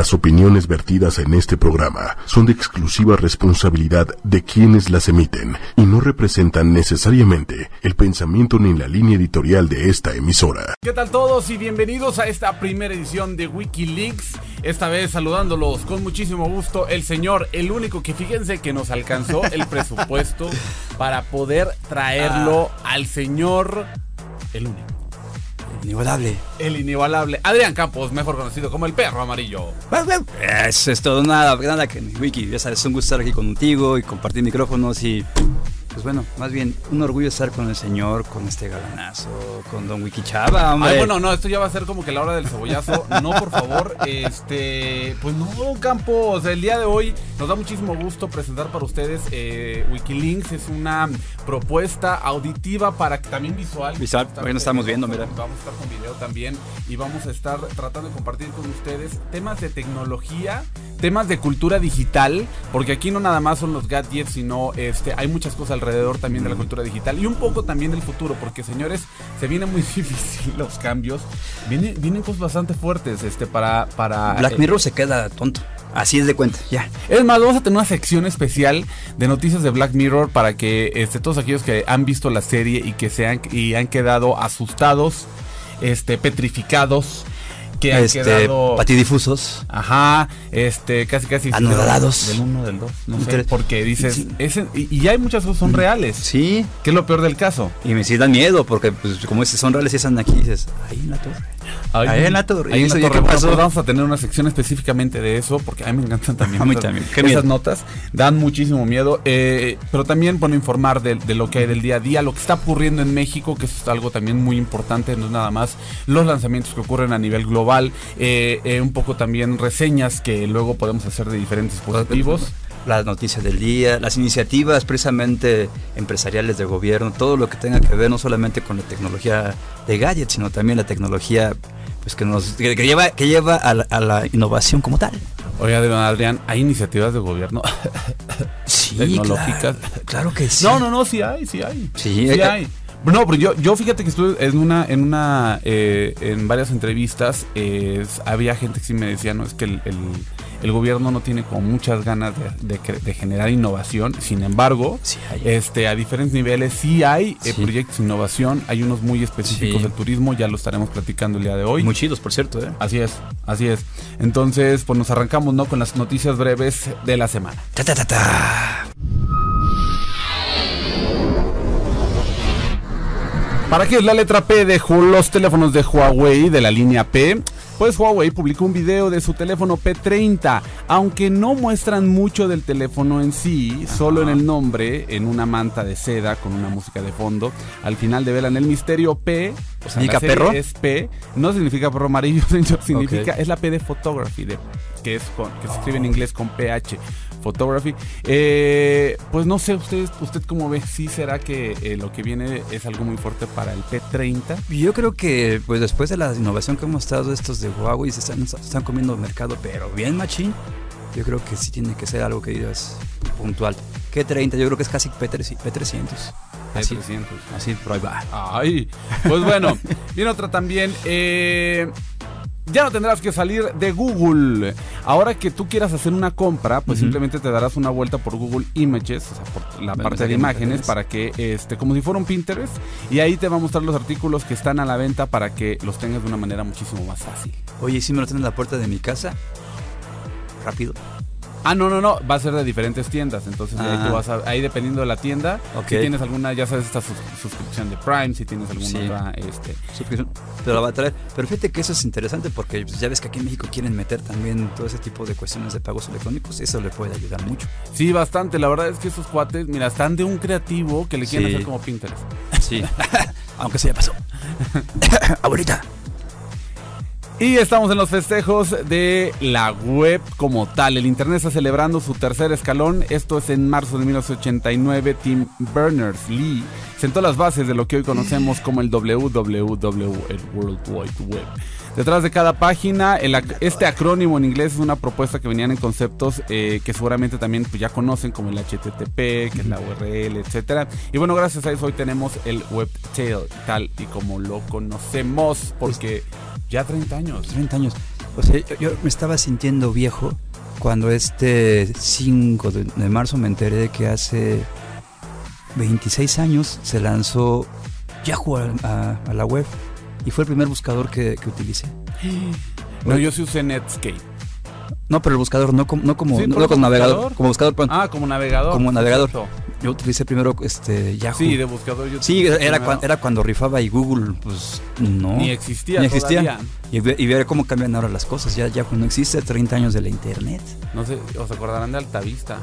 Las opiniones vertidas en este programa son de exclusiva responsabilidad de quienes las emiten y no representan necesariamente el pensamiento ni la línea editorial de esta emisora. ¿Qué tal todos y bienvenidos a esta primera edición de Wikileaks? Esta vez saludándolos con muchísimo gusto el señor, el único que fíjense que nos alcanzó el presupuesto para poder traerlo al señor, el único. Inigualable. El inigualable Adrián Campos, mejor conocido como el perro amarillo. Eso es todo, nada, nada que Wiki, ya sabes, es un gusto estar aquí contigo y compartir micrófonos y pues bueno, más bien un orgullo estar con el señor, con este galanazo, con Don Wiki Chava, hombre. Ay, bueno, no, esto ya va a ser como que la hora del cebollazo. No, por favor, este, pues no, Campos, el día de hoy nos da muchísimo gusto presentar para ustedes eh, Wikilinks, es una propuesta auditiva para también visual. Visual, hoy nos estamos viendo, mira. Vamos a estar con video también y vamos a estar tratando de compartir con ustedes temas de tecnología, temas de cultura digital, porque aquí no nada más son los gadgets, sino este, hay muchas cosas alrededor también de la cultura digital y un poco también del futuro, porque señores, se viene muy difícil los cambios. Viene, vienen cosas bastante fuertes este, para, para. Black Mirror se queda tonto. Así es de cuenta, ya. Es más, vamos a tener una sección especial de noticias de Black Mirror para que este, todos aquellos que han visto la serie y que se han, y han quedado asustados, este, petrificados, que han este, quedado patidifusos. Ajá, este, casi casi Anodados. del 1 del 2, no sé, porque dices, Sí. ese- y, ya hay muchas cosas son reales. Sí, ¿Qué es lo peor del caso? y me sí dan miedo porque pues como dices, son reales y están aquí y dices, ahí en la torre. Ahí en la torre. Ahí en la eso, ¿y torre. qué Bueno, pasó? vamos a tener una sección específicamente de eso, porque a mí me encantan también. A mí esas- también. Notas dan muchísimo miedo, eh, pero también, bueno, informar de, de lo que hay del día a día, lo que está ocurriendo en México, que es algo también muy importante, no es nada más los lanzamientos que ocurren a nivel global, eh, eh, un poco también reseñas que luego podemos hacer de diferentes dispositivos. Las noticias del día, las iniciativas precisamente empresariales del gobierno, todo lo que tenga que ver no solamente con la tecnología de gadgets, sino también la tecnología pues que nos que, que lleva que lleva a la, a la innovación como tal. Oiga, don Adrián, ¿hay iniciativas de gobierno? Sí, Tecnológicas. Claro, claro que sí. No, no, no, sí hay, sí hay. Sí, Sí hay. No, pero yo, yo fíjate que estuve en una, en una, eh, en varias entrevistas, eh, había gente que sí me decía, no, es que el, el- el gobierno no tiene como muchas ganas de, de cre- de generar innovación, sin embargo, Sí hay. este, a diferentes niveles sí hay eh, proyectos de innovación, hay unos muy específicos Sí. del turismo, ya lo estaremos platicando el día de hoy. Muy chidos, por cierto, ¿eh? Así es, así es. Entonces, pues nos arrancamos, ¿no? Con las noticias breves de la semana. Ta, ta, ta, ta. ¿Para qué es la letra P de Ju- los teléfonos de Huawei de la línea P? Pues Huawei publicó un video de su teléfono P30, aunque no muestran mucho del teléfono en sí, solo en el nombre, en una manta de seda con una música de fondo. Al final develan el misterio P, o sea, ¿Significa perro? es P, no significa perro amarillo, significa, es la P de photography, de, que es con- que se escribe en inglés con PH, photography. Eh, pues no sé, usted, usted cómo ve, sí será que eh, lo que viene es algo muy fuerte para el P30. Yo creo que pues después de la innovación que hemos estado estos de Huawei se están, comiendo el mercado, pero bien machín. Yo creo que sí tiene que ser algo que digas puntual. Que 30, yo creo que es casi P300. P300. Así, P300. así, por ahí va. Ay, pues bueno, viene otra también. eh, ya no tendrás que salir de Google. Ahora que tú quieras hacer una compra, pues simplemente te darás una vuelta por Google Images, o sea, por la parte de imágenes, para que, este, como si fuera un Pinterest, y ahí te va a mostrar los artículos que están a la venta para que los tengas de una manera muchísimo más fácil. Oye, ¿y si me lo tienen en la puerta de mi casa? Rápido. Ah, no, no, no, va a ser de diferentes tiendas, entonces ahí, Ah. tú vas a- ahí dependiendo de la tienda, si tienes alguna, ya sabes, esta sus- suscripción de Prime, si tienes alguna Sí. otra, este, Suscripción, Te la va a traer. Pero fíjate que eso es interesante porque ya ves que aquí en México quieren meter también todo ese tipo de cuestiones de pagos electrónicos. Eso le puede ayudar mucho. Sí, bastante. La verdad es que esos cuates, mira, están de un creativo que le quieren Sí. hacer como Pinterest. Sí. Aunque se ya pasó. Abuelita. Y estamos en los festejos de la web como tal. El Internet está celebrando su tercer escalón. Esto es en marzo de 1989. Tim Berners-Lee sentó las bases de lo que hoy conocemos como el WWW, el World Wide Web. Detrás de cada página, este acrónimo en inglés es una propuesta que venían en conceptos eh, que seguramente también pues, ya conocen, como el HTTP, que es la URL, etcétera. Y bueno, gracias a eso hoy tenemos el Webtail, tal y como lo conocemos, porque ya 30 años. 30 años. O sea, yo, yo me estaba sintiendo viejo cuando este 5 de, de marzo me enteré de que hace 26 años se lanzó Yahoo a, a- a la web y fue el primer buscador que, que utilicé. No, yo sí usé Netscape. No, pero el buscador no como, no como, Sí, no por como navegador, como buscador. perdón. Ah, como navegador. Como navegador. Yo utilicé primero este Yahoo. Sí, de buscador yo Sí, era, primero. cuan- era cuando rifaba y Google, pues no. Ni existía Ni existía. todavía. Y, y ver cómo cambian ahora las cosas. Ya Yahoo no existe, 30 años de la internet. No sé, os acordarán de Altavista.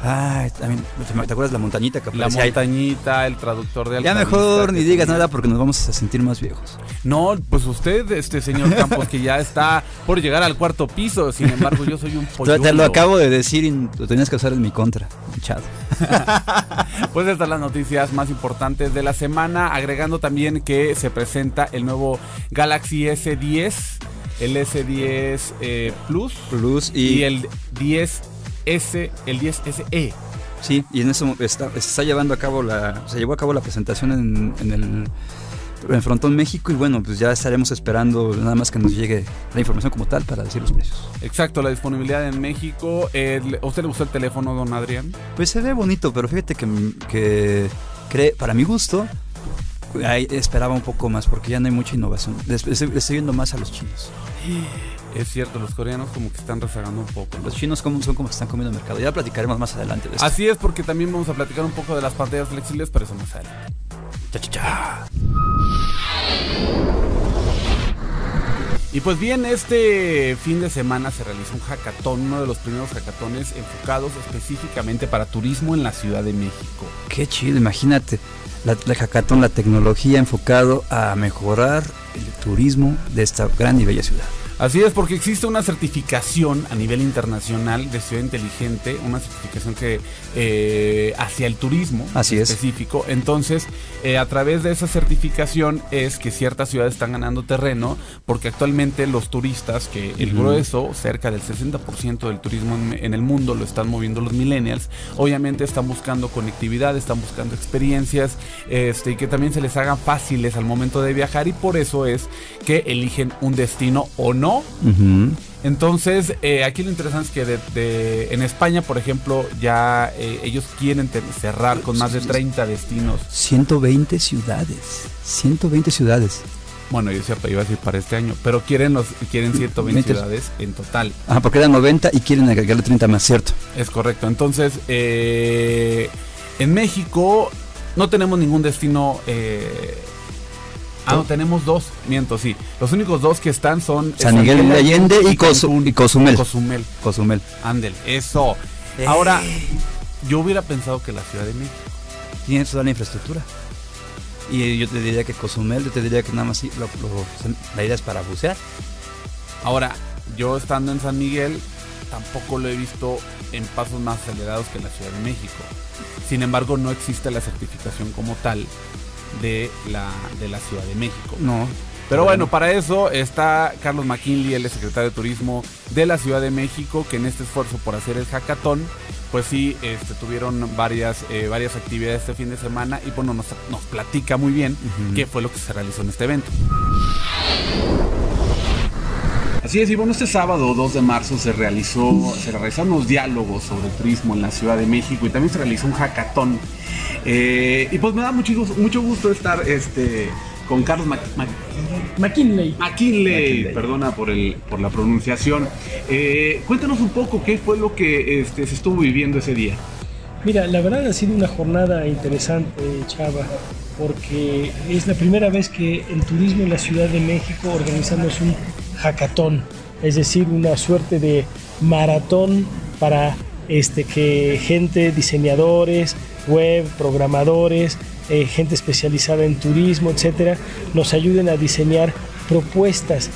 Ay, también, ¿te acuerdas la montañita que La aparecía ahí? montañita, el traductor de Ya mejor ni digas tenía- nada porque nos vamos a sentir más viejos. No, pues usted, este señor Campos, que ya está por llegar al cuarto piso. Sin embargo, yo soy un Te, polluelo. te lo acabo de decir y lo tenías que usar en mi contra. Chado. Pues estas las noticias más importantes de la semana, agregando también que se presenta el nuevo Galaxy S10, el S10 eh, Plus Plus y, y el 10S, el 10SE. sí, y en eso está, se está llevando a cabo la, se llevó a cabo la presentación en, en el en Frontón México y bueno, pues ya estaremos esperando nada más que nos llegue la información como tal para decir los precios. Exacto, la disponibilidad en México. El- ¿A usted le gustó el teléfono, don Adrián? Pues se ve bonito, pero fíjate que, que cree, para mi gusto, ahí esperaba un poco más porque ya no hay mucha innovación. Estoy, estoy viendo más a los chinos. Es cierto, los coreanos como que están rezagando un poco. ¿no? Los chinos como, son como que están comiendo mercado. Ya platicaremos más adelante de esto. Así es, porque también vamos a platicar un poco de las pantallas flexibles, pero eso más adelante. Cha, cha, cha. Y pues bien, este fin de semana se realizó un hackathon, uno de los primeros hackatones enfocados específicamente para turismo en la Ciudad de México. Qué chido, imagínate. La, la hackathon, la tecnología enfocado a mejorar el turismo de esta gran y bella ciudad. Así es, porque existe una certificación a nivel internacional de ciudad inteligente, una certificación que eh, hacia el turismo Así es. específico. Entonces, eh, a través de esa certificación es que ciertas ciudades están ganando terreno, porque actualmente los turistas, que el grueso, cerca del 60% del turismo en, en el mundo lo están moviendo los millennials, obviamente están buscando conectividad, están buscando experiencias, este, y que también se les hagan fáciles al momento de viajar, y por eso es que eligen un destino o no Ujú. entonces, eh, aquí lo interesante es que de- de- en España, por ejemplo, ya eh, ellos quieren cerrar con más de 30 destinos. 120 ciudades. 120 ciudades. Bueno, yo decía, iba a decir para este año, pero quieren los quieren 120 Veinte. ciudades en total. Ah, porque eran 90 y quieren agregarle 30 más, ¿cierto? Es correcto. Entonces, eh, en México no tenemos ningún destino. eh, ah, no, tenemos dos. Miento, sí. Los únicos dos que están son San Miguel de Allende y, Cozu- Cancún. y Cozumel. Cozumel. Cozumel. Ándel, eso. Ahora, yo hubiera pensado que la Ciudad de México. Tiene toda la infraestructura. Y yo te diría que Cozumel, yo te diría que nada más sí, lo- lo- la idea es para bucear. Ahora, yo estando en San Miguel, tampoco lo he visto en pasos más acelerados que la Ciudad de México. Sin embargo, no existe la certificación como tal de la, de la Ciudad de México. No. Pero bueno, para eso está Carlos McKinley, el secretario de Turismo de la Ciudad de México, que en este esfuerzo por hacer el hackathon, pues sí, este, tuvieron varias, eh, varias actividades este fin de semana y bueno, nos, nos platica muy bien qué fue lo que se realizó en este evento. Así es, y bueno, este sábado 2 de marzo se realizó, se realizaron unos diálogos sobre turismo en la Ciudad de México y también se realizó un hackathon. Eh, y pues me da mucho, gusto- mucho gusto estar este, con Carlos Mac- Mac- McKinley. McKinley, McKinley. perdona por, el, por la pronunciación. Eh, cuéntanos un poco qué fue lo que este, se estuvo viviendo ese día. Mira, la verdad ha sido una jornada interesante, Chava, porque es la primera vez que en turismo en la Ciudad de México organizamos un hackathon, es decir, una suerte de maratón para este, que gente, diseñadores, web, programadores, eh, gente especializada en turismo, etcétera, nos ayuden a diseñar propuestas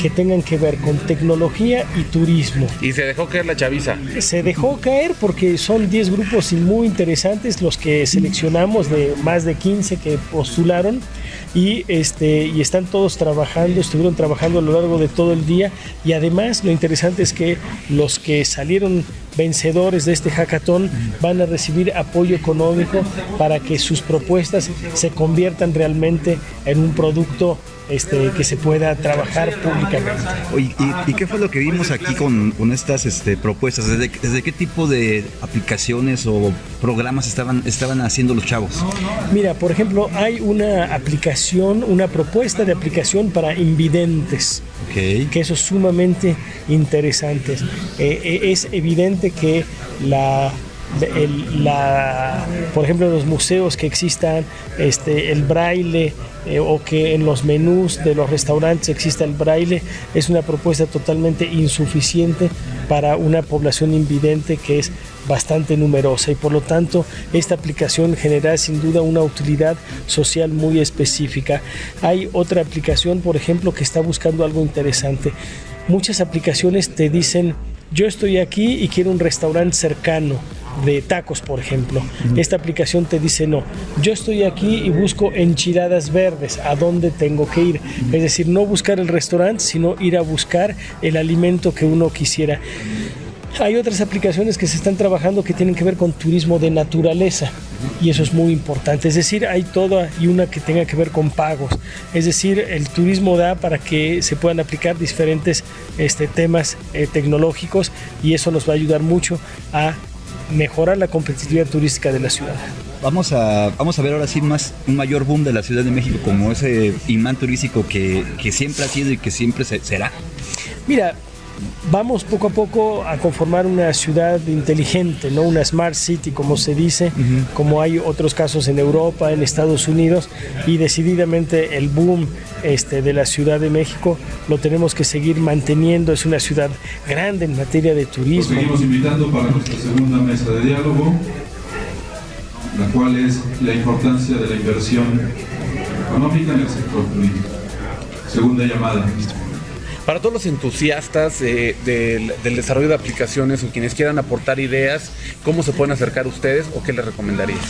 que tengan que ver con tecnología y turismo. Y se dejó caer la chaviza. Se dejó caer porque son 10 grupos muy interesantes los que seleccionamos de más de 15 que postularon y este y están todos trabajando, estuvieron trabajando a lo largo de todo el día y además lo interesante es que los que salieron vencedores de este hackathon van a recibir apoyo económico para que sus propuestas se conviertan realmente en un producto este, que se pueda trabajar públicamente. ¿y, qué fue lo que vimos aquí con, con estas este, propuestas? ¿Desde, ¿Desde, qué tipo de aplicaciones o programas estaban, estaban haciendo los chavos? Mira, por ejemplo, hay una aplicación, una propuesta de aplicación para invidentes. Que eso es sumamente interesante. Eh, eh, es evidente que la por ejemplo, los museos que existan este, el braille eh, o que en los menús de los restaurantes exista el braille, es una propuesta totalmente insuficiente para una población invidente que es bastante numerosa y por lo tanto esta aplicación genera sin duda una utilidad social muy específica. Hay otra aplicación, por ejemplo, que está buscando algo interesante. Muchas aplicaciones te dicen, yo estoy aquí y quiero un restaurante cercano de tacos, por ejemplo. Esta aplicación te dice, no, yo estoy aquí y busco enchiladas verdes, ¿a dónde tengo que ir? Es decir, no buscar el restaurante, sino ir a buscar el alimento que uno quisiera. Hay otras aplicaciones que se están trabajando que tienen que ver con turismo de naturaleza y eso es muy importante. Es decir, hay toda y una que tenga que ver con pagos. Es decir, el turismo da para que se puedan aplicar diferentes este, temas eh, tecnológicos y eso nos va a ayudar mucho a mejorar la competitividad turística de la ciudad. Vamos a, vamos a ver ahora sí más, un mayor boom de la Ciudad de México como ese imán turístico que, que siempre ha sido y que siempre será. Mira, vamos poco a poco a conformar una ciudad inteligente, ¿no? una smart city, como se dice, como hay otros casos en Europa, en Estados Unidos, y decididamente el boom este, de la Ciudad de México lo tenemos que seguir manteniendo. Es una ciudad grande en materia de turismo. seguimos invitando para nuestra segunda mesa de diálogo, la cual es la importancia de la inversión económica en el sector turístico. Segunda llamada. Para todos los entusiastas del, desarrollo de aplicaciones o quienes quieran aportar ideas, ¿cómo se pueden acercar ustedes o qué les recomendarías?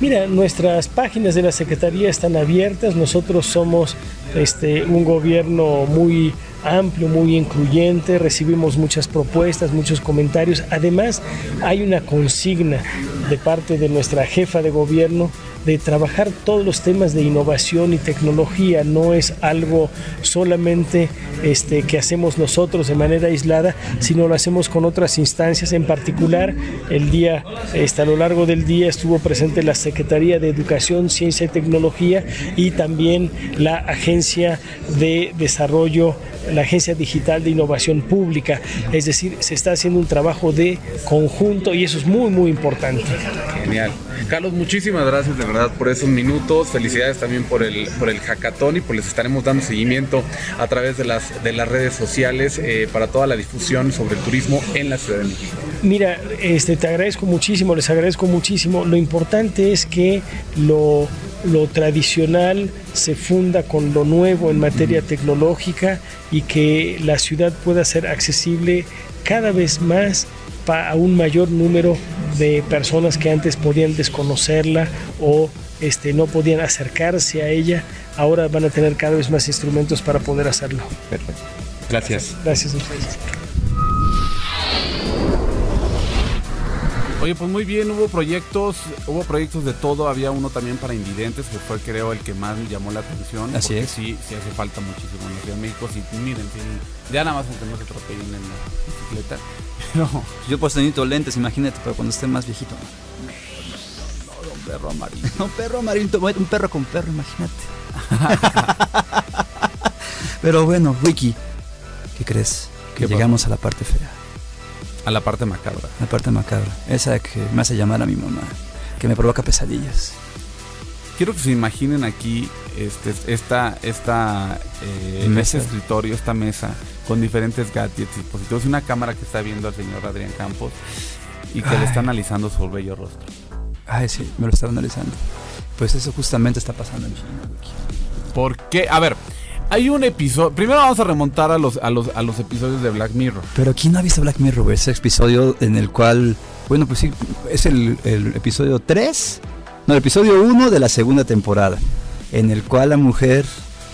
Mira, nuestras páginas de la Secretaría están abiertas. Nosotros somos este, un gobierno muy amplio, muy incluyente, recibimos muchas propuestas, muchos comentarios. Además, hay una consigna de parte de nuestra jefa de gobierno de trabajar todos los temas de innovación y tecnología. No es algo solamente este, que hacemos nosotros de manera aislada, sino lo hacemos con otras instancias. En particular, el día, este, a lo largo del día estuvo presente la Secretaría de Educación, Ciencia y Tecnología y también la Agencia de Desarrollo la Agencia Digital de Innovación Pública. Es decir, se está haciendo un trabajo de conjunto y eso es muy, muy importante. Genial. Carlos, muchísimas gracias de verdad por esos minutos. Felicidades también por el, por el hackathon y pues les estaremos dando seguimiento a través de las, de las redes sociales eh, para toda la difusión sobre el turismo en la Ciudad de México. Mira, este, te agradezco muchísimo, les agradezco muchísimo. Lo importante es que lo, lo tradicional se funda con lo nuevo en materia tecnológica y que la ciudad pueda ser accesible cada vez más a un mayor número de personas que antes podían desconocerla o este, no podían acercarse a ella, ahora van a tener cada vez más instrumentos para poder hacerlo. Perfecto. Gracias. Gracias a ustedes. Oye, pues muy bien, hubo proyectos, hubo proyectos de todo, había uno también para invidentes, que fue creo el que más me llamó la atención. Así es. Sí, sí hace falta muchísimo en la Ciudad de México. Sí, miren, ya nada más aunque no se atropellen en la bicicleta. No. Yo pues necesito lentes, imagínate, pero cuando esté más viejito. No, un perro amarillo. un perro amarillo, un perro con perro, imagínate. pero bueno, Wiki, ¿qué crees? Que llegamos a la parte fea. A la parte macabra. La parte macabra. Esa que me hace llamar a mi mamá. Que me provoca pesadillas. Quiero que se imaginen aquí este, esta, esta, eh, este escritorio, esta mesa, con diferentes gadgets, dispositivos, y una cámara que está viendo al señor Adrián Campos y que le está analizando su bello rostro. Ay, sí, me lo está analizando. Pues eso justamente está pasando en China, ¿Por qué? A ver, hay un episodio. Primero vamos a remontar a los, a los, a los episodios de Black Mirror. Pero ¿quién no ha visto Black Mirror? Ese episodio en el cual. Bueno, pues sí, es el, episodio 3. No, el episodio 1 de la segunda temporada. En el cual la mujer,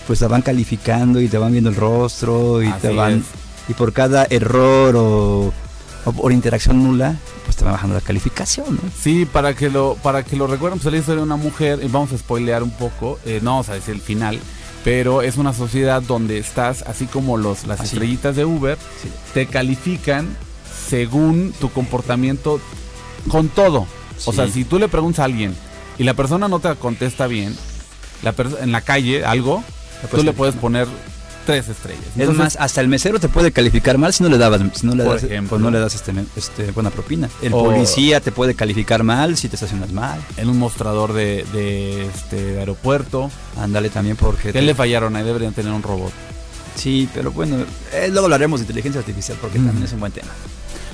pues la van calificando y te van viendo el rostro y te van. Y por cada error o, por interacción nula, pues te va bajando la calificación, ¿no? Sí, para que lo, para que lo recuerden, pues la historia de una mujer, y vamos a spoilear un poco, eh, no vamos a decir el final pero es una sociedad donde estás, así como los, las Así. estrellitas de Uber, Sí. te califican según tu comportamiento con todo. O sea, si tú le preguntas a alguien y la persona no te contesta bien, la en la calle algo, tú le puedes poner tres estrellas. Es más, hasta el mesero te puede calificar mal si no le dabas, si no le das, ejemplo. pues no le das este, este, buena propina. El O- policía te puede calificar mal si te estacionas mal. en un mostrador de, de, este, aeropuerto, Ándale también porque... ¿qué te- le fallaron? Ahí deberían tener un robot. Sí, pero bueno, eh, luego hablaremos de inteligencia artificial porque también es un buen tema.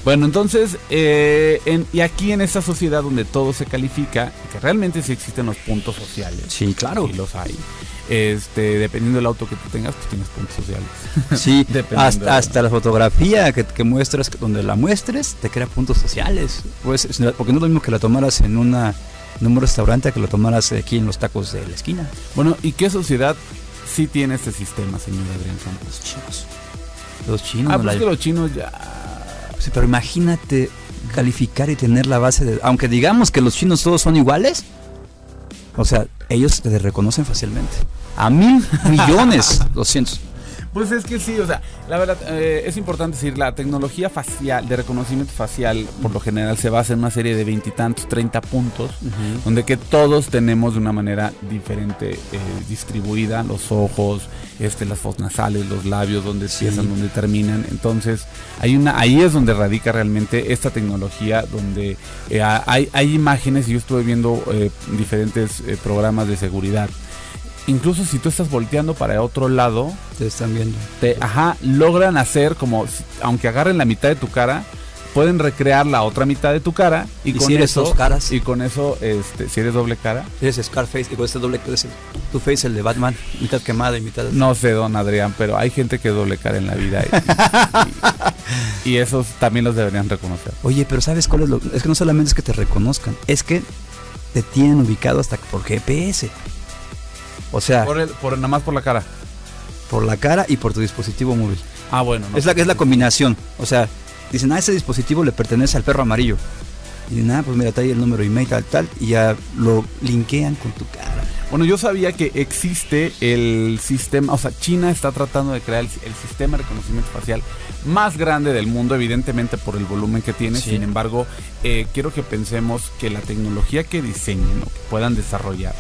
Bueno, entonces, eh, en- y aquí en esta sociedad donde todo se califica, que realmente sí existen los puntos sociales. Sí, claro. Y los hay. Este, dependiendo del auto que tú tengas, pues tienes puntos sociales. Sí, hasta, hasta la fotografía que, que muestras, donde la muestres, te crea puntos sociales. Pues, es- porque no es lo mismo que la tomaras en, una, en un restaurante que la tomaras aquí en los tacos de la esquina. Bueno, ¿y qué sociedad sí tiene este sistema, señor Adrián Campos? Los chinos. Los chinos. Ah, pues la- que los chinos ya... Sí, pero imagínate calificar y tener la base de... Aunque digamos que los chinos todos son iguales, o sea, ellos te reconocen fácilmente. A mil millones, doscientos. Pues es que sí, o sea, la verdad eh, es importante decir, la tecnología facial, de reconocimiento facial, por lo general se basa en una serie de veintitantos, treinta puntos, donde que todos tenemos de una manera diferente eh, distribuida los ojos, este, las fosas nasales, los labios, donde Sí. empiezan, donde terminan. Entonces, hay una, ahí es donde radica realmente esta tecnología, donde eh, hay, hay imágenes, y yo estuve viendo diferentes programas de seguridad. Incluso si tú estás volteando para otro lado, Te están viendo. te, ajá, logran hacer como, si- aunque agarren la mitad de tu cara, pueden recrear la otra mitad de tu cara y, ¿Y con si eres eso, dos caras? y con eso, este, si eres doble cara, Eres Scarface, y con este doble, es el- tu face, el de Batman, mitad quemada y mitad... no sé, don Adrián, pero hay gente que doble cara en la vida y, y- y esos también los deberían reconocer. Oye, pero ¿sabes cuál es lo...? Es que no solamente es que te reconozcan, es que te tienen ubicado hasta por GPS. O sea, Por, el, por nada más por la cara. por la cara y por tu dispositivo móvil. Ah, bueno, no. Es la, es la combinación. O sea, dicen, ah, ese dispositivo le pertenece al perro amarillo. Y dicen, ah, pues mira, trae el número email, tal, tal, y ya lo linkean con tu cara. Bueno, yo sabía que existe el sistema, o sea, China está tratando de crear el, el sistema de reconocimiento facial más grande del mundo, evidentemente por el volumen que tiene. Sí. Sin embargo, eh, quiero que pensemos que la tecnología que diseñen o que puedan desarrollar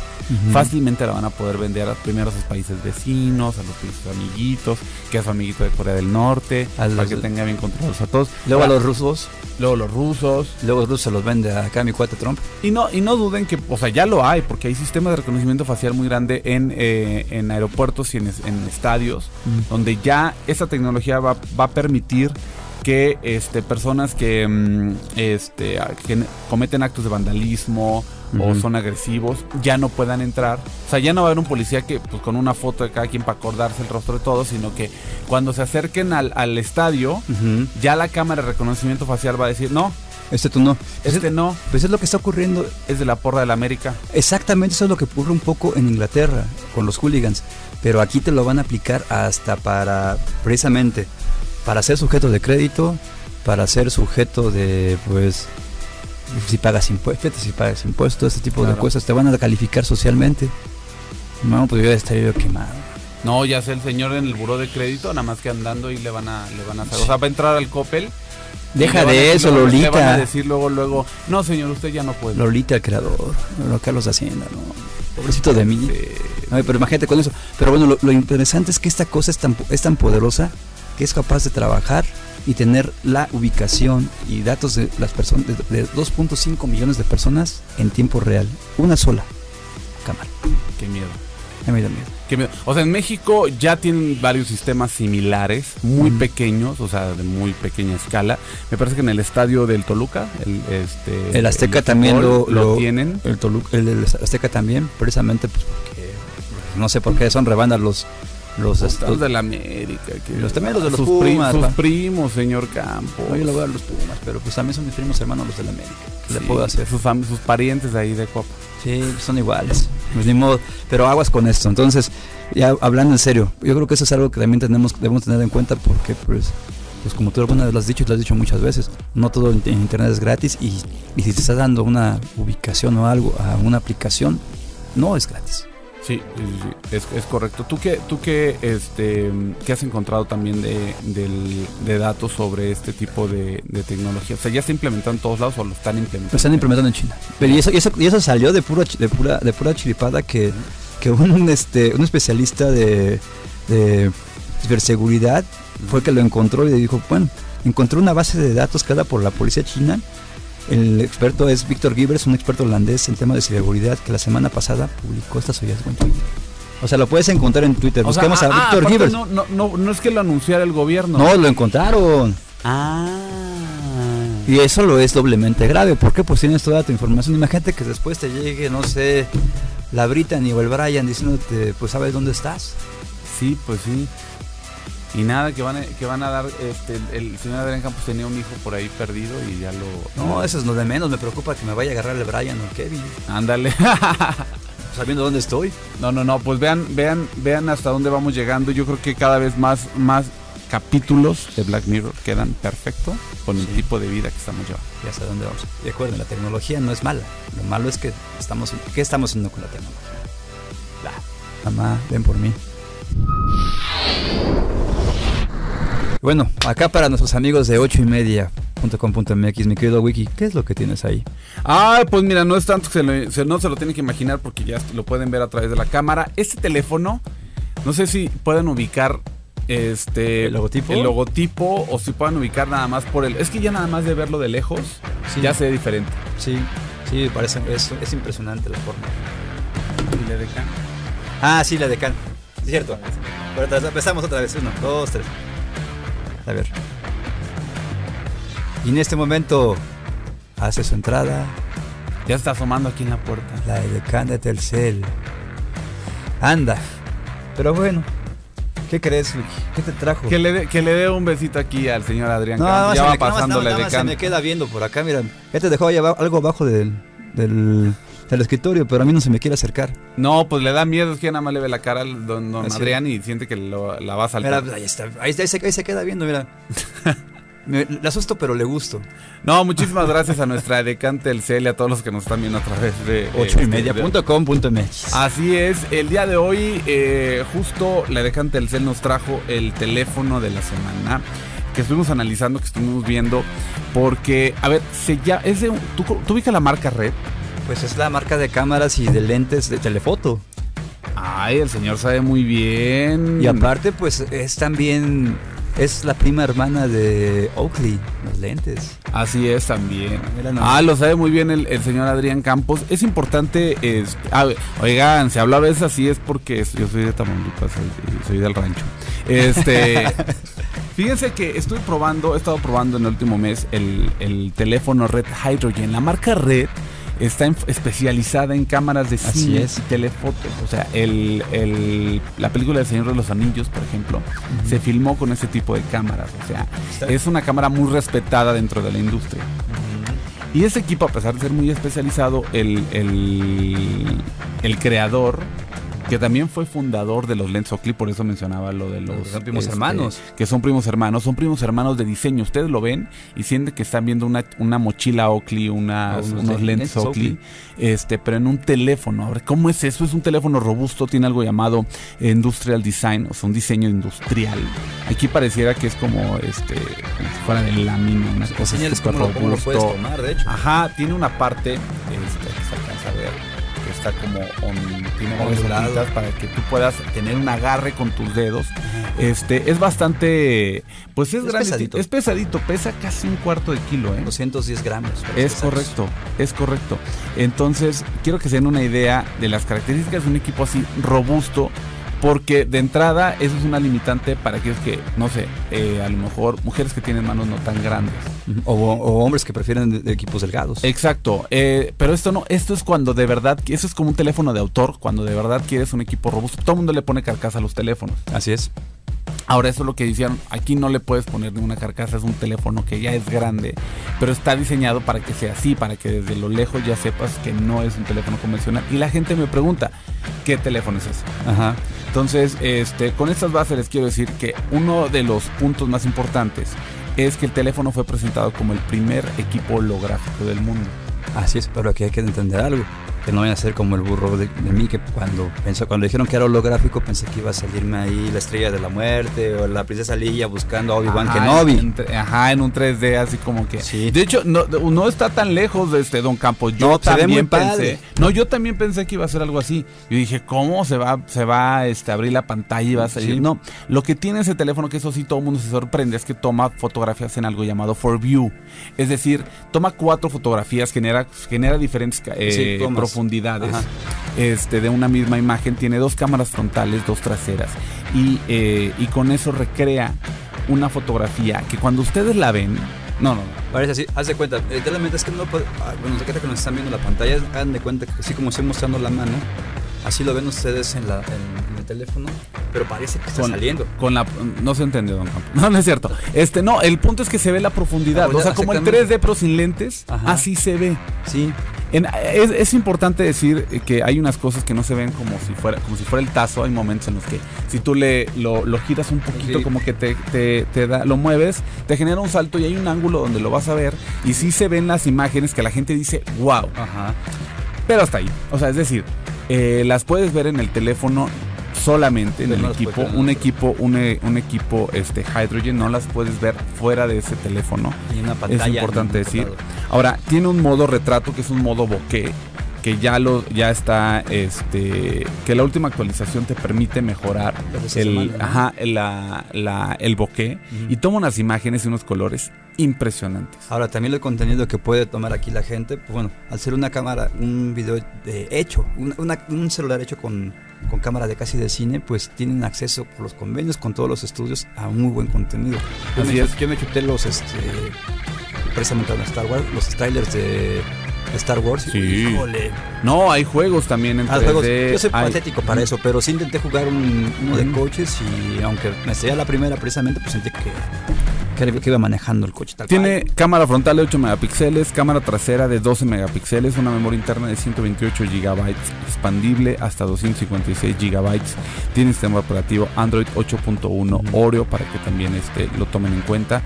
fácilmente la van a poder vender a, primero a sus países vecinos, a los países amiguitos, que a su amiguito de Corea del Norte, A los para que de- tenga bien controlados a todos. Luego a los rusos, luego los rusos. luego los rusos se los vende acá a mi cuate Trump. Y no, y no duden que, o sea, ya lo hay, porque hay sistemas de reconocimiento facial muy grande en, eh, en aeropuertos y en, en estadios, donde ya esa tecnología va, va a permitir que este, personas que, mm, este, que cometen actos de vandalismo o Ujú. son agresivos ya no puedan entrar. O sea, ya no va a haber un policía que pues, con una foto de cada quien para acordarse el rostro de todos, sino que cuando se acerquen al, al estadio, ya la cámara de reconocimiento facial va a decir, no, Este tú no. este no, Pues es lo que está ocurriendo. es de la porra de la América. Exactamente eso es lo que ocurre un poco en Inglaterra con los hooligans. Pero aquí te lo van a aplicar hasta para, precisamente, para ser sujeto de crédito, para ser sujeto de, pues, si pagas impuestos, si pagas impuestos, este tipo de cosas, te van a calificar socialmente. No, pues yo estaría yo quemado. No, ya sé el señor en el buró de crédito, nada más que andando y le van a, le van a hacer. O sea, va a entrar al Coppel. Deja de eso, le van a- Le van a Lolita. decir luego, luego, no señor, usted ya no puede. Lolita, el creador, lo Carlos Hacienda, ¿no? Pobrecito de mí. Este, Ay, pero imagínate con eso. Pero bueno, lo, lo interesante es que esta cosa es tan, es tan poderosa que es capaz de trabajar y tener la ubicación y datos de las personas de, de 2.5 millones de personas en tiempo real. Una sola cámara. Qué miedo. Me da miedo. Qué miedo. O sea, en México ya tienen varios sistemas similares, muy pequeños, o sea, de muy pequeña escala. Me parece que en el estadio del Toluca, el, este, El Azteca también lo, fútbol, lo lo- tienen. El Toluca, el, el Azteca también, precisamente pues porque no sé por qué son rebandas los los, Los de la América. que- Los también los de los sus, Pumas, sus pa. primos, señor Campos. No, yo le voy a los Pumas, pero pues también son mis primos hermanos los de la América. ¿Qué le Sí, puedo hacer? Sus, sus parientes de ahí de Copa. Sí, son iguales. Pues ni modo. Pero aguas con esto. Entonces, ya hablando en serio, yo creo que eso es algo que también tenemos, debemos tener en cuenta porque, pues, pues como tú alguna vez lo has dicho y lo has dicho muchas veces, no todo en en internet es gratis y, y si te estás dando una ubicación o algo a una aplicación, no es gratis. Sí, es, es correcto. ¿Tú qué, tú qué, este, qué has encontrado también de, del- de datos sobre este tipo de, de tecnología? O sea, ¿ya está implementado en todos lados o lo están implementando? Lo están implementando en China. Pero y eso, y eso, y eso salió de chi- de pura, de pura chiripada que, que un este un especialista de, de ciberseguridad fue el que lo encontró y le dijo, bueno, encontró una base de datos creada por la policía china. El experto es Víctor Givers, un experto holandés en temas de ciberseguridad que la semana pasada publicó estas hallazgo en Twitter. O sea, lo puedes encontrar en Twitter. O sea, Busquemos ah, a ah, Víctor aparte Givers. No, no, no, no es que lo anunciara el gobierno. no, lo encontraron. Ah. Y eso lo es doblemente grave. ¿Por qué? Pues tienes toda tu información. Imagínate que después te llegue, no sé, la Brittany o el Brian diciéndote, pues sabes dónde estás. Sí, pues sí. Y nada, que van a, que van a dar, este, el, el señor Adrián Campos tenía un hijo por ahí perdido y ya lo... No, eso es lo de menos. Me preocupa que me vaya a agarrar el Brian o el Kevin. Ándale. Sabiendo dónde estoy. no, no, no, pues vean, vean, vean hasta dónde vamos llegando. Yo creo que cada vez más, más capítulos de Black Mirror quedan perfecto con el Sí. tipo de vida que estamos llevando. Ya sé dónde vamos. Y recuerden, la tecnología no es mala. Lo malo es que estamos... ¿Qué estamos haciendo con la tecnología? Mamá, ven por mí. Bueno, acá para nuestros amigos de 8 y media.com.mx, mi querido Wiki, ¿qué es lo que tienes ahí? Ah, pues mira, no es tanto que se lo- se- no se lo tienen que imaginar porque ya lo pueden ver a través de la cámara. Este teléfono, no sé si pueden ubicar este ¿El logotipo? el logotipo o si pueden ubicar nada más por el. Es que ya nada más de verlo de lejos, Sí. ya se ve diferente. Sí, sí, parece, es, es impresionante la forma. Y le dejan- Ah, sí, la de Can. Es cierto. Pero empezamos otra vez. Uno, dos, tres. A ver. Y en este momento hace su entrada Ya está asomando aquí en la puerta. la edecán de Telcel. Anda. Pero bueno. ¿Qué crees, Luigi? ¿Qué te trajo? Que le, dé- que le dé un besito aquí al señor Adrián. No, ya va me- la nada más se me queda viendo por acá, mira. Ya te dejó ahí aba- algo abajo del, del, del escritorio, pero a mí no se me quiere acercar. No, pues le da miedo, es que nada más le ve la cara al don, Adrián y siente que lo- la va a Mira, saltar. ahí está. Ahí, se, ahí se queda viendo, mira. Me- le asusto, pero le gusto. No, muchísimas gracias a nuestra edecán Telcel y a todos los que nos están viendo a través de... Ocho y este, media de- punto com punto MX. Así es, el día de hoy eh, justo la Dejan Telcel nos trajo el teléfono de la semana que estuvimos analizando, que estuvimos viendo, porque, a ver, se ya, es de, ¿tú, tú ubicas la marca Red? Pues es la marca de cámaras y de lentes de telefoto. Ay, el señor sabe muy bien. Y aparte, pues es también. Es la prima hermana de Oakley, los lentes. Así es también. Nomás. Ah, lo sabe muy bien el, el señor Adrián Campos. Es importante, es, oigan, si hablo a veces así es porque es- yo soy de Tamaulipas, soy, soy del rancho. Este, fíjense que estoy probando, he estado probando en el último mes el, el teléfono Red Hydrogen. La marca Red está en- especializada en cámaras de cine es. y telefotos. O sea, el, el- la película del Señor de los Anillos, por ejemplo, se filmó con ese tipo de cámaras. O sea, es una cámara muy respetada dentro de la industria. Y ese equipo, a pesar de ser muy especializado, el creador, que también fue fundador de los lentes Oakley, por eso mencionaba lo de los... este, Son primos hermanos. Que son primos hermanos, son primos hermanos de diseño. Ustedes lo ven y sienten que están viendo una, una mochila Oakley, unas- Ah, unos unos lentes lentes Oakley, este, pero en un teléfono. Ahora, ¿cómo es eso? Es un teléfono robusto, tiene algo llamado industrial design, o sea, un diseño industrial. Aquí pareciera que es como este, como si fuera de lámina, una cosa Señales súper hecho. Ajá, tiene una parte este, que se alcanza a ver está como Ondulado. para que tú puedas tener un agarre con tus dedos. Este es bastante, pues es, Es grande, pesadito. es pesadito, pesa casi un cuarto de kilo, ¿eh? 210 gramos. Es correcto, es correcto. Entonces, quiero que se den una idea de las características de un equipo así robusto, porque de entrada eso es una limitante para aquellos que, no sé, eh, a lo mejor mujeres que tienen manos no tan grandes. O, o hombres que prefieren de equipos delgados. Exacto, eh, pero esto no, esto es cuando de verdad, eso es como un teléfono de autor, cuando de verdad quieres un equipo robusto. Todo el mundo le pone carcasa a los teléfonos. Así es. Ahora eso es lo que decían, aquí no le puedes poner ninguna carcasa, es un teléfono que ya es grande, pero está diseñado para que sea así, para que desde lo lejos ya sepas que no es un teléfono convencional. Y la gente me pregunta, ¿qué teléfono es ese? Ajá. Entonces, este, con estas bases les quiero decir que uno de los puntos más importantes es que el teléfono fue presentado como el primer equipo holográfico del mundo. Así es, pero aquí hay que entender algo. Que no vaya a ser como el burro de, de mí, que cuando pensó, cuando dijeron que era holográfico, pensé que iba a salirme ahí la estrella de la muerte o la princesa Leia buscando a Obi-Wan Kenobi. en tre- ajá, en un 3D, así como que. Sí. De hecho, no, no está tan lejos de este Don Campos. Yo No, también pensé. padre. No, yo también pensé que iba a ser algo así. Yo dije, ¿cómo se va, se va este, a abrir la pantalla y va a salir? Sí. No, lo que tiene ese teléfono, que eso sí todo el mundo se sorprende, es que toma fotografías en algo llamado For View. Es decir, toma cuatro fotografías, genera, genera diferentes eh, Sí. Profundidades este, de una misma imagen. Tiene dos cámaras frontales, dos traseras. Y, eh, y con eso recrea una fotografía que cuando ustedes la ven. No, no, no. Parece así, haz de cuenta, literalmente es que no puede, ah, bueno, ahorita que nos están viendo la pantalla, hagan de cuenta que así como estoy mostrando la mano, así lo ven ustedes en, la, en, en el teléfono, pero parece que está con, saliendo. con la no se entendió don Campo. no no es cierto este no el punto es que se ve la profundidad La o sea como el exactamente. 3D pero sin lentes Ajá. así se ve Sí, En- es, es importante decir que hay unas cosas que no se ven como si fuera como si fuera el tazo hay momentos en los que si tú le lo, lo giras un poquito Sí. como que te, te, te da lo mueves te genera un salto y hay un ángulo donde lo vas a ver y sí se ven las imágenes que la gente dice wow ajá. pero hasta ahí. O sea, es decir, eh, las puedes ver en el teléfono solamente en Pero el equipo, un equipo, un, un equipo este Hydrogen, no las puedes ver fuera de ese teléfono. Y una pantalla. es importante decir. Ahora, tiene un modo retrato que es un modo bokeh que ya lo ya está este que la última actualización te permite mejorar el semana, ¿no? ajá, la, la- el bokeh y toma unas imágenes y unos colores impresionantes. Ahora, también el contenido que puede tomar aquí la gente, pues bueno, al ser una cámara, un video de hecho, un, una- un celular hecho con, con cámara de casi de cine, pues tienen acceso por los convenios con todos los estudios a muy buen contenido. Yo, Así me, es. yo me chuté los, este, precisamente los Star Wars, los trailers de Star Wars. y, Sí. híjole, No, hay juegos también en Ah, 3D. juegos. Yo soy hay- patético para eso, pero sí intenté jugar un- uno de coches y aunque me estrellé la primera precisamente, pues sentí que, que, iba manejando el coche tal Tiene cual. cámara frontal de 8 megapíxeles, cámara trasera de 12 megapíxeles, una memoria interna de 128 gigabytes, expandible hasta 256 gigabytes. Tiene sistema operativo Android 8.1 Ujú. Oreo para que también este, lo tomen en cuenta.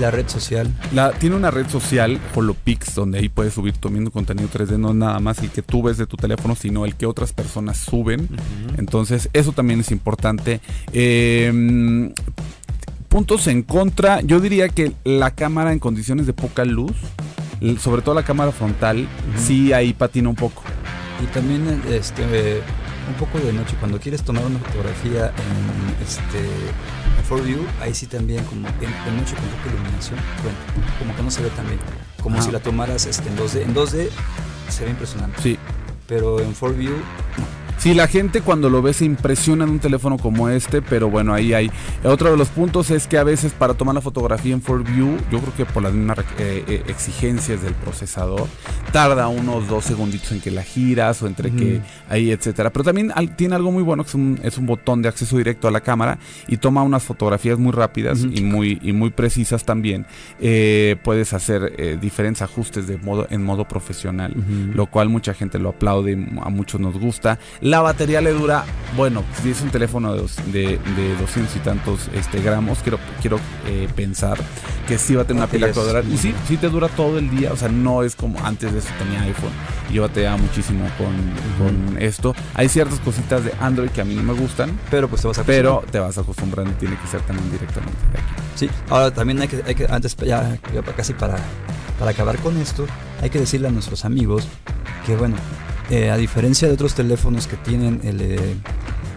La red social. La, tiene una red social, Holopix, donde ahí puedes subir también contenido 3D, no es nada más el que tú ves de tu teléfono, sino el que otras personas suben. Entonces, eso también es importante. Eh, puntos en contra, yo diría que la cámara en condiciones de poca luz, sobre todo la cámara frontal, sí ahí patina un poco. Y también este un poco de noche cuando quieres tomar una fotografía en este en 4View, ahí sí también como de noche con poca iluminación, bueno, como que no se ve tan bien, como si la tomaras este en 2D, en 2D se ve impresionante, Sí. pero en 4View no. Sí, la gente cuando lo ve se impresiona en un teléfono como este, pero bueno, ahí hay. Otro de los puntos es que a veces para tomar la fotografía en 4View, yo creo que por las mismas eh, eh, exigencias del procesador, tarda unos dos segunditos en que la giras o entre que ahí, etcétera. Pero también al- tiene algo muy bueno que es un, es un botón de acceso directo a la cámara y toma unas fotografías muy rápidas y muy y muy precisas también. Eh, puedes hacer eh, diferentes ajustes de modo en modo profesional lo cual mucha gente lo aplaude, y a muchos nos gusta. La batería le dura, bueno, si es un teléfono de, dos- de, de 200 y tantos este, gramos, quiero, quiero eh, pensar que sí va a tener una pila que va a durar. Y sí, sí te dura todo el día, o sea, no es como antes de eso tenía iPhone. Yo bateaba muchísimo con, con esto. Hay ciertas cositas de Android que a mí no me gustan, Pero pues te vas a pero te vas acostumbrando y tiene que ser también directamente de aquí. Sí, ahora también hay que, hay que antes ya, ya casi para, para acabar con esto, hay que decirle a nuestros amigos que bueno, eh, a diferencia de otros teléfonos que tienen el, eh,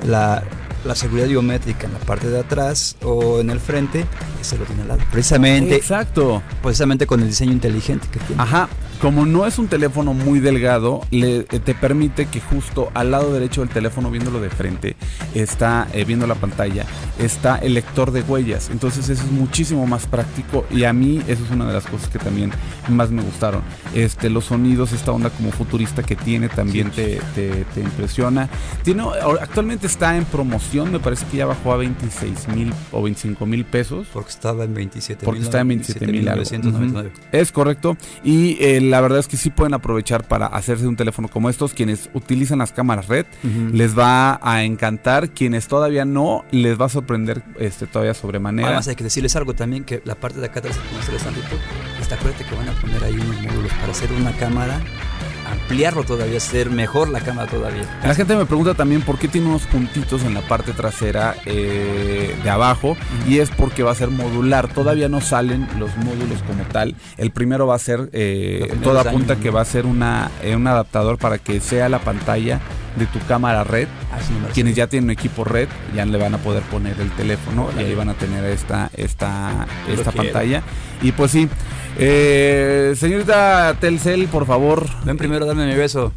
la, la seguridad biométrica en la parte de atrás o en el frente, ese lo tiene al lado. Precisamente, Exacto. precisamente con el diseño inteligente que tiene. Ajá, como no es un teléfono muy delgado, le, eh, te permite que justo al lado derecho del teléfono, viéndolo de frente, está eh, viendo la pantalla, está el lector de huellas. Entonces eso es muchísimo más práctico y a mí eso es una de las cosas que también más me gustaron. Este, los sonidos, esta onda como futurista que tiene también te, te- te impresiona. Tiene, actualmente está en promoción, me parece que ya bajó a 26 mil o 25 mil pesos. Porque estaba en 27 Porque está en 27 mil algo. 27.999. Ujú. Es correcto. Y eh, la verdad es que sí pueden aprovechar para hacerse un teléfono como estos. Quienes utilizan las cámaras red, les va a encantar. Quienes todavía no, les va a sorprender este todavía sobremanera. Además hay que decirles algo también que la parte de acá atrás, han visto, está acuérdate que van a poner ahí unos módulos para hacer una cámara ampliarlo todavía, hacer mejor la cámara todavía. La gente me pregunta también por qué tiene unos puntitos en la parte trasera eh, de abajo y es porque va a ser modular. Todavía no salen los módulos como tal. El primero va a ser, eh, años, apunta ¿no? que va a ser una, eh, un adaptador para que sea la pantalla de tu cámara red. Así. Quienes ya tienen un equipo red ya le van a poder poner el teléfono y ahí van a tener esta, esta, Lo esta quiero. pantalla. Y pues sí, eh, señorita Telcel, por favor, Ven primero, dame mi beso.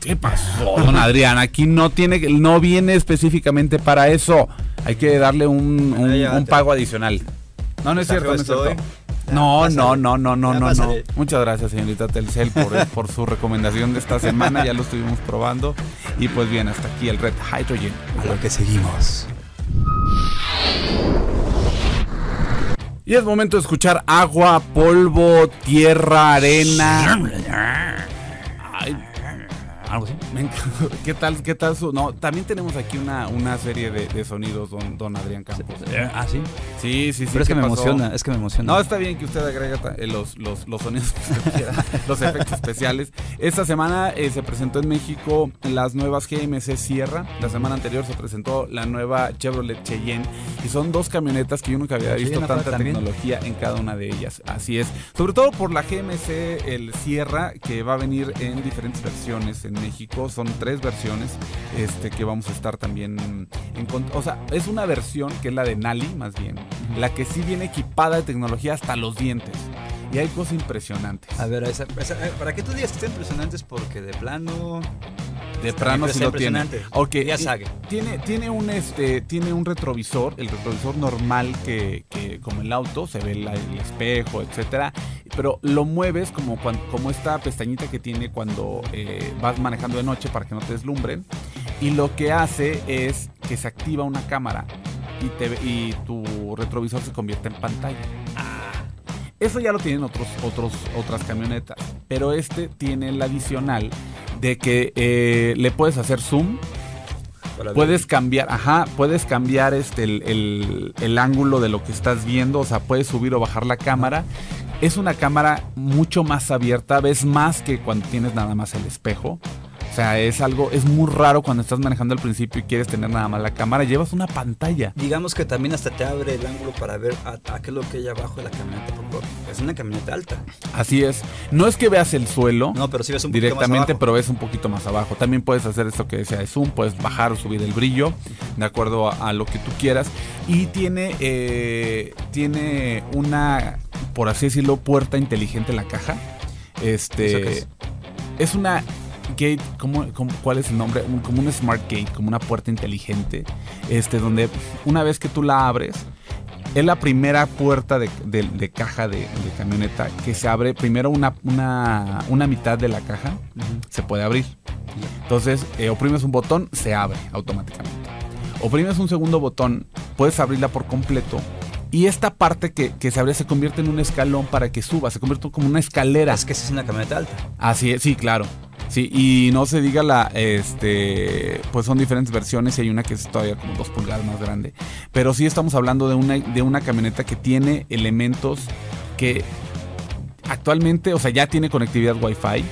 ¿Qué pasó, don Adrián? Aquí no tiene, no viene específicamente para eso. Hay que darle un, un- un pago adicional. No, no es cierto, no es cierto. No, no, no, no, no, no, no. Muchas gracias, señorita Telcel, por, por su recomendación de esta semana. Ya lo estuvimos probando. Y pues bien, hasta aquí el Red Hydrogen. A lo que seguimos. Y es momento de escuchar agua, polvo, tierra, arena. Algo así. ¿Qué tal, qué tal su.? No, también tenemos aquí una, una serie de, de sonidos, don, don Adrián Campos. Ah, sí. Sí, sí, sí. Pero es que ¿qué me pasó? emociona, es que me emociona. No, está bien que usted agrega eh, los, los, los sonidos que usted quiera, los efectos especiales. Esta semana eh, se presentó en México las nuevas GMC Sierra. La semana anterior se presentó la nueva Chevrolet Cheyenne. Y son dos camionetas que yo nunca había visto Cheyenne tanta también. tecnología en cada una de ellas. Así es. Sobre todo por la GMC, el Sierra, que va a venir en diferentes versiones en México. Son tres versiones este, que vamos a estar también en... O sea, es una versión que es la de Nali, más bien. La que sí viene equipada de tecnología hasta los dientes. Y hay cosas impresionantes. A ver, esa, esa- eh, para que tú digas que están impresionantes porque de plano. De plano sí lo tiene. impresionante. Ok, Ya sabe. Tiene, tiene un este, tiene un retrovisor, el retrovisor normal que, que como el auto, se ve el espejo, etcétera. Pero lo mueves como, como esta pestañita que tiene cuando eh, vas manejando de noche para que no te deslumbren. Y lo que hace es que se activa una cámara y, te, y tu retrovisor se convierte en pantalla. Eso ya lo tienen otros, otros, otras camionetas. Pero este tiene el adicional de que eh, le puedes hacer zoom. Puedes cambiar, ajá, puedes cambiar este el, el- el ángulo de lo que estás viendo, o sea, puedes subir o bajar la cámara. Es una cámara mucho más abierta, ves más que cuando tienes nada más el espejo. O sea, es algo, es muy raro cuando estás manejando al principio y quieres tener nada más la cámara, llevas una pantalla. Digamos que también hasta te abre el ángulo para ver a, a qué es lo que hay abajo de la camioneta. porque Es una camioneta alta. Así es. No es que veas el suelo. No, pero sí ves un poquito más directamente, abajo. pero ves un poquito más abajo. También puedes hacer esto que decía de zoom, puedes bajar o subir el brillo, de acuerdo a, a lo que tú quieras. Y tiene, eh, tiene una, por así decirlo, puerta inteligente en la caja. Este ¿Eso qué es? es una gate, ¿cómo, cómo- cuál es el nombre? Un- como un smart gate, como una puerta inteligente, este, donde una vez que tú la abres, es la primera puerta de, de- de caja de, de camioneta que se abre primero una, una, una mitad de la caja, se puede abrir. Entonces, eh, oprimes un botón, se abre automáticamente. Oprimes un segundo botón, puedes abrirla por completo. Y esta parte que, que se abre se convierte en un escalón para que suba, se convierte como una escalera. Es que esa es una camioneta alta. Así es, sí, claro. Sí, y no se diga la, este, pues son diferentes versiones y hay una que es todavía como dos pulgadas más grande. Pero sí estamos hablando de una, de una camioneta que tiene elementos que actualmente, o sea, ya tiene conectividad Wi-Fi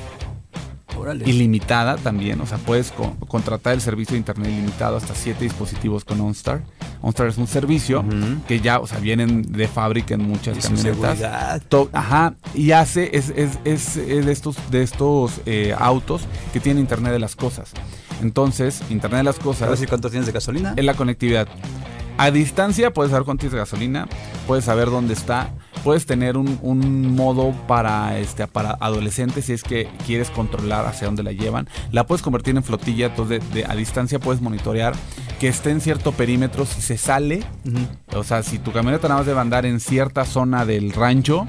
Órale. ilimitada también. O sea, puedes co- contratar el servicio de internet ilimitado hasta siete dispositivos con OnStar. OnStar es un servicio que ya, o sea, vienen de fábrica en muchas Y camionetas. To- Ajá, y hace, es, es, es- es de estos, de estos eh, autos que tienen Internet de las Cosas. Entonces, Internet de las ¿Sabes Cosas decir cuánto tienes de gasolina? es la conectividad. A distancia puedes saber cuánto de gasolina, puedes saber dónde está, puedes tener un, un modo para, este, para adolescentes si es que quieres controlar hacia dónde la llevan. La puedes convertir en flotilla, entonces de- de- a distancia puedes monitorear que esté en cierto perímetro. Si se sale, o sea, si tu camioneta nada más debe andar en cierta zona del rancho,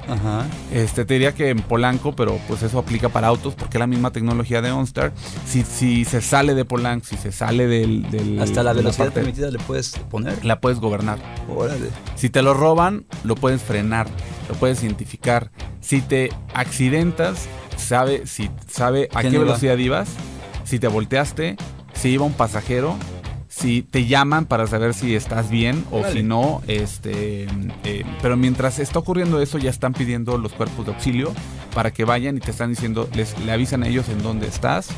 este, te diría que en Polanco, pero pues eso aplica para autos porque es la misma tecnología de OnStar. Si, si se sale de Polanco, si se sale del... del- Hasta la velocidad permitida le puedes poner. la puedes gobernar. Órale. Si te lo roban, lo puedes frenar, lo puedes identificar. Si te accidentas, sabe, si, sabe a ¿Quién qué iba? velocidad ibas, si te volteaste, si iba un pasajero, si te llaman para saber si estás bien o si no, este, eh, pero mientras está ocurriendo eso ya están pidiendo los cuerpos de auxilio para que vayan y te están diciendo, les le avisan a ellos en dónde estás,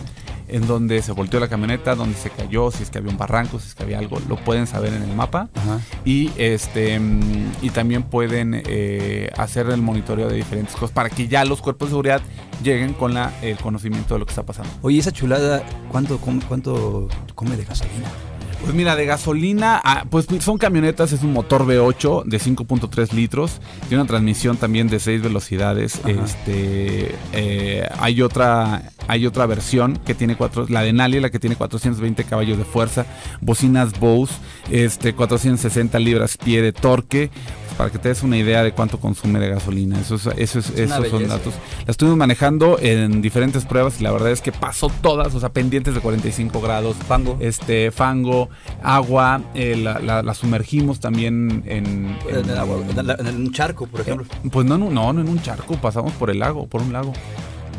en dónde se volteó la camioneta, dónde se cayó, si es que había un barranco, si es que había algo, lo pueden saber en el mapa Ajá. y este mm, y también pueden eh, hacer el monitoreo de diferentes cosas para que ya los cuerpos de seguridad lleguen con la, el conocimiento de lo que está pasando. Oye, esa chulada, ¿cuánto, cuánto come de gasolina? Pues mira, de gasolina, ah, pues son camionetas, es un motor V8 de 5.3 litros, tiene una transmisión también de 6 velocidades. Ajá. Este, eh, hay otra, hay otra versión que tiene cuatro, la de Nali, la que tiene 420 caballos de fuerza, bocinas Bose, este, 460 libras pie de torque. Para que te des una idea de cuánto consume de gasolina. Eso es- eso es- una esos son datos. La estuvimos manejando en diferentes pruebas y la verdad es que pasó todas, o sea, pendientes de 45 grados, Fango. este fango, agua, eh, la, la- la sumergimos también en, en- En, el agua, en, la- en un charco, por ejemplo. pues no, un- no, no en un charco, pasamos por el lago, por un lago,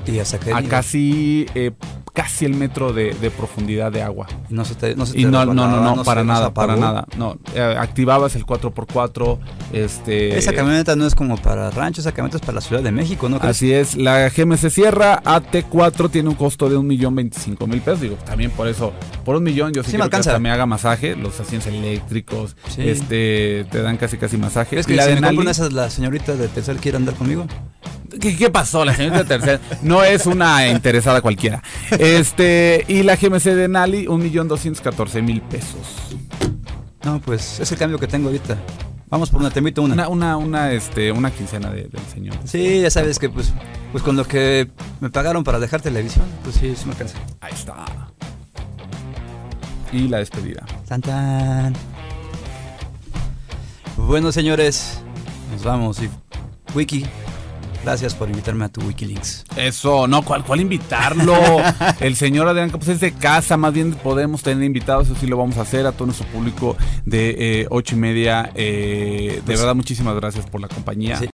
Y hasta que a casi eh, casi el metro de, de profundidad de agua. no se te, no se te Y no, no, no, no, para nada, para nada. No, Eh, activabas el 4x4, este Esa camioneta no es como para rancho, esa camioneta es para la Ciudad de México, ¿no? Así es, la GMC Sierra AT4 tiene un costo de un millón veinticinco mil pesos. Digo, también por eso, por un millón yo sí, Sí me que alcanza. hasta me haga masaje. Los asientos eléctricos, Sí. este, te dan casi casi masaje. ¿Crees Y que la si de me compro Nali- una de esas, la señorita de tercer quiere andar conmigo? ¿Qué, qué pasó? La señorita tercera no es una interesada cualquiera. Este, y la GMC de Nali, un millón doscientos catorce mil pesos. No, pues es el cambio que tengo ahorita. Vamos por una, te invito a una. Una, una, una, este, una quincena de- del señor. Sí, ya sabes que pues, pues con lo que me pagaron para dejar televisión, pues sí, sí me alcanza. Ahí está. Y la despedida. Tan tan. Bueno, señores, nos vamos. Y Wiki, gracias por invitarme a tu Wikilinks. Eso, no, ¿cuál, cuál invitarlo? El señor Adrián Campos es de casa, más bien podemos tener invitados, eso sí lo vamos a hacer a todo nuestro público de eh, ocho y media. eh, de Pues- verdad, muchísimas gracias por la compañía. Sí,